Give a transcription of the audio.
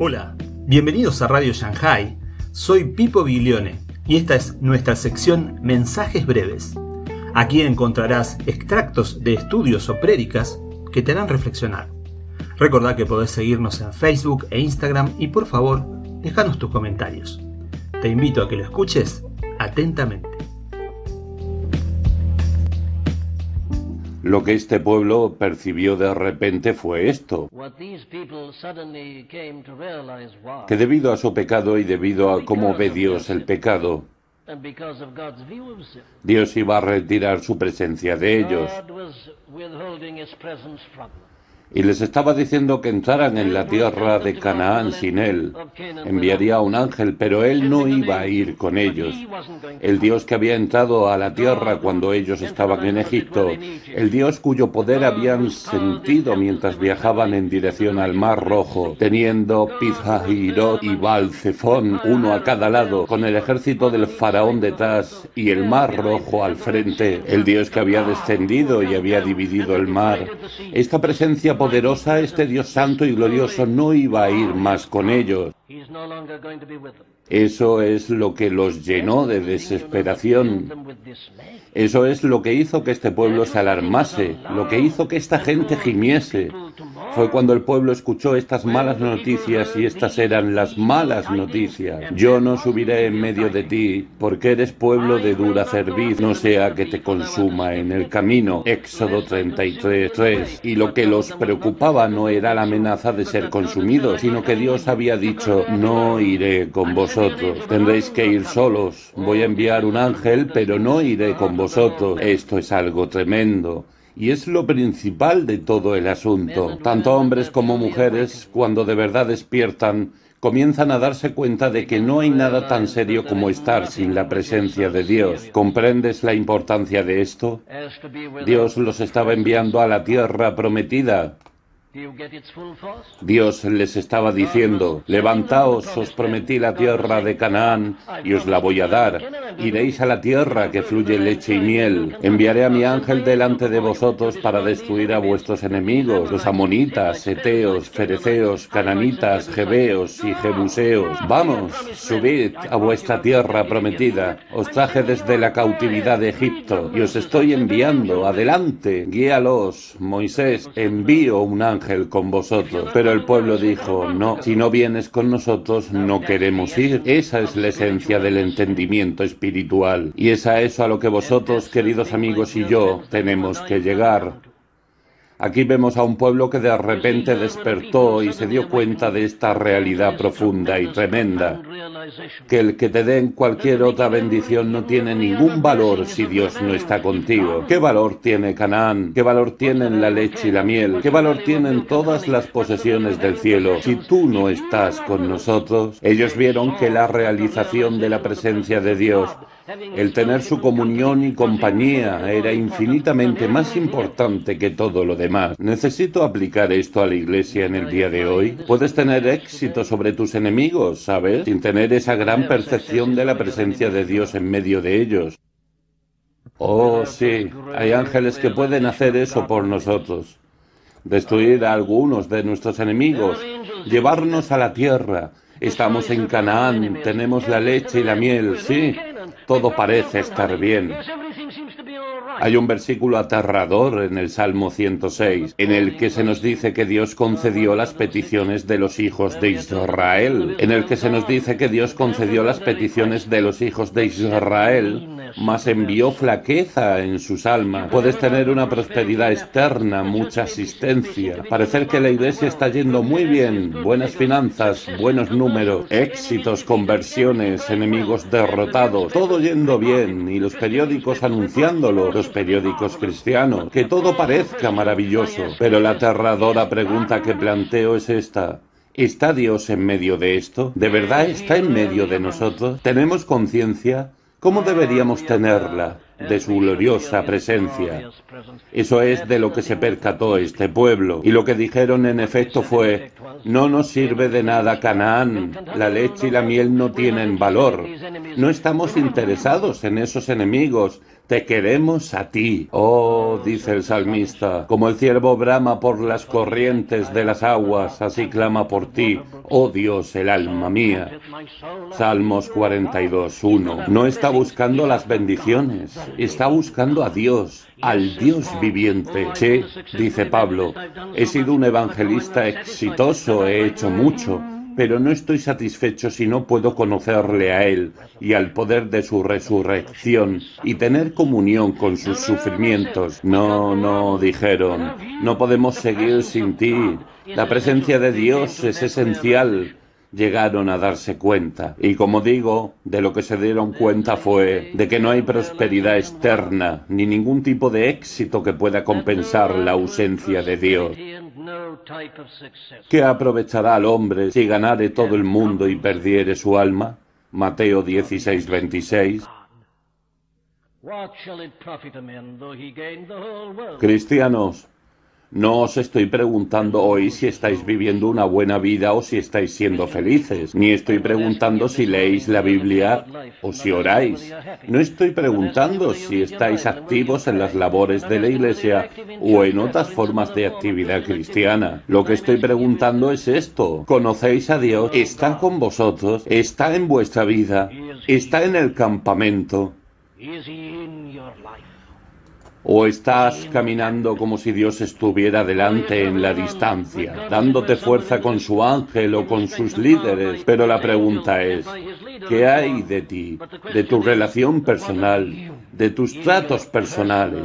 Hola, bienvenidos a Radio Shanghai. Soy Pipo Biglione y esta es nuestra sección Mensajes Breves. Aquí encontrarás extractos de estudios o prédicas que te harán reflexionar. Recordá que podés seguirnos en Facebook e Instagram y por favor, déjanos tus comentarios. Te invito a que lo escuches atentamente. Lo que este pueblo percibió de repente fue esto, que debido a su pecado y debido a cómo ve Dios el pecado, Dios iba a retirar su presencia de ellos y les estaba diciendo que entraran en la tierra de Canaán sin él. Enviaría un ángel, pero él no iba a ir con ellos. El Dios que había entrado a la tierra cuando ellos estaban en Egipto, el Dios cuyo poder habían sentido mientras viajaban en dirección al Mar Rojo, teniendo Pizahirot y Balcefón, uno a cada lado, con el ejército del faraón detrás y el Mar Rojo al frente, el Dios que había descendido y había dividido el mar. Esta presencia poderosa, este Dios santo y glorioso no iba a ir más con ellos. Eso es lo que los llenó de desesperación. Eso es lo que hizo que este pueblo se alarmase, lo que hizo que esta gente gimiese. Fue cuando el pueblo escuchó estas malas noticias y estas eran las malas noticias. Yo no subiré en medio de ti, porque eres pueblo de dura cerviz, no sea que te consuma en el camino. Éxodo 33, Y lo que los preocupaba no era la amenaza de ser consumidos, sino que Dios había dicho, no iré con vosotros, tendréis que ir solos. Voy a enviar un ángel, pero no iré con vosotros. Esto es algo tremendo. Y es lo principal de todo el asunto. Tanto hombres como mujeres, cuando de verdad despiertan, comienzan a darse cuenta de que no hay nada tan serio como estar sin la presencia de Dios. ¿Comprendes la importancia de esto? Dios los estaba enviando a la tierra prometida, Dios les estaba diciendo, levantaos, os prometí la tierra de Canaán y os la voy a dar. Iréis a la tierra que fluye leche y miel. Enviaré a mi ángel delante de vosotros para destruir a vuestros enemigos, los amonitas, eteos, fereceos, cananitas, jebeos y jebuseos. Vamos, subid a vuestra tierra prometida. Os traje desde la cautividad de Egipto y os estoy enviando. Adelante, guíalos. Moisés, envío un ángel con vosotros. Pero el pueblo dijo, no, si no vienes con nosotros, no queremos ir. Esa es la esencia del entendimiento espiritual. Y es a eso a lo que vosotros, queridos amigos, y yo tenemos que llegar. Aquí vemos a un pueblo que de repente despertó y se dio cuenta de esta realidad profunda y tremenda, que el que te den cualquier otra bendición no tiene ningún valor si Dios no está contigo. ¿Qué valor tiene Canaán? ¿Qué valor tienen la leche y la miel? ¿Qué valor tienen todas las posesiones del cielo si tú no estás con nosotros? Ellos vieron que la realización de la presencia de Dios el tener su comunión y compañía era infinitamente más importante que todo lo demás. Necesito aplicar esto a la iglesia en el día de hoy. Puedes tener éxito sobre tus enemigos, ¿sabes? Sin tener esa gran percepción de la presencia de Dios en medio de ellos. Oh, sí, hay ángeles que pueden hacer eso por nosotros. Destruir a algunos de nuestros enemigos, llevarnos a la tierra. Estamos en Canaán, tenemos la leche y la miel, sí, todo parece estar bien. Hay un versículo aterrador en el Salmo 106, en el que se nos dice que Dios concedió las peticiones de los hijos de Israel, en el que se nos dice que Dios concedió las peticiones de los hijos de Israel mas envió flaqueza en sus almas. Puedes tener una prosperidad externa, mucha asistencia, parecer que la iglesia está yendo muy bien, buenas finanzas, buenos números, éxitos, conversiones, enemigos derrotados, todo yendo bien y los periódicos anunciándolo, los periódicos cristianos, que todo parezca maravilloso. Pero la aterradora pregunta que planteo es esta. ¿Está Dios en medio de esto? ¿De verdad está en medio de nosotros? ¿Tenemos conciencia? ¿Cómo deberíamos tenerla de su gloriosa presencia? Eso es de lo que se percató este pueblo. Y lo que dijeron en efecto fue, no nos sirve de nada Canaán, la leche y la miel no tienen valor. No estamos interesados en esos enemigos, Te queremos a ti. Oh, dice el salmista, como el ciervo brama por las corrientes de las aguas, así clama por ti, oh Dios, el alma mía. Salmos 42, 1. No está buscando las bendiciones, está buscando a Dios, al Dios viviente. Sí, dice Pablo, he sido un evangelista exitoso, he hecho mucho pero no estoy satisfecho si no puedo conocerle a Él y al poder de su resurrección y tener comunión con sus sufrimientos. No, no, dijeron, no podemos seguir sin ti. La presencia de Dios es esencial llegaron a darse cuenta. Y como digo, de lo que se dieron cuenta fue de que no hay prosperidad externa ni ningún tipo de éxito que pueda compensar la ausencia de Dios. ¿Qué aprovechará al hombre si ganare todo el mundo y perdiere su alma? Mateo 16, 26. Cristianos, no os estoy preguntando hoy si estáis viviendo una buena vida o si estáis siendo felices, ni estoy preguntando si leéis la Biblia o si oráis. No estoy preguntando si estáis activos en las labores de la Iglesia o en otras formas de actividad cristiana. Lo que estoy preguntando es esto. ¿Conocéis a Dios? ¿Está con vosotros? ¿Está en vuestra vida? ¿Está en el campamento? ¿O estás caminando como si Dios estuviera delante en la distancia, dándote fuerza con su ángel o con sus líderes? Pero la pregunta es, ¿qué hay de ti, de tu relación personal, de tus tratos personales?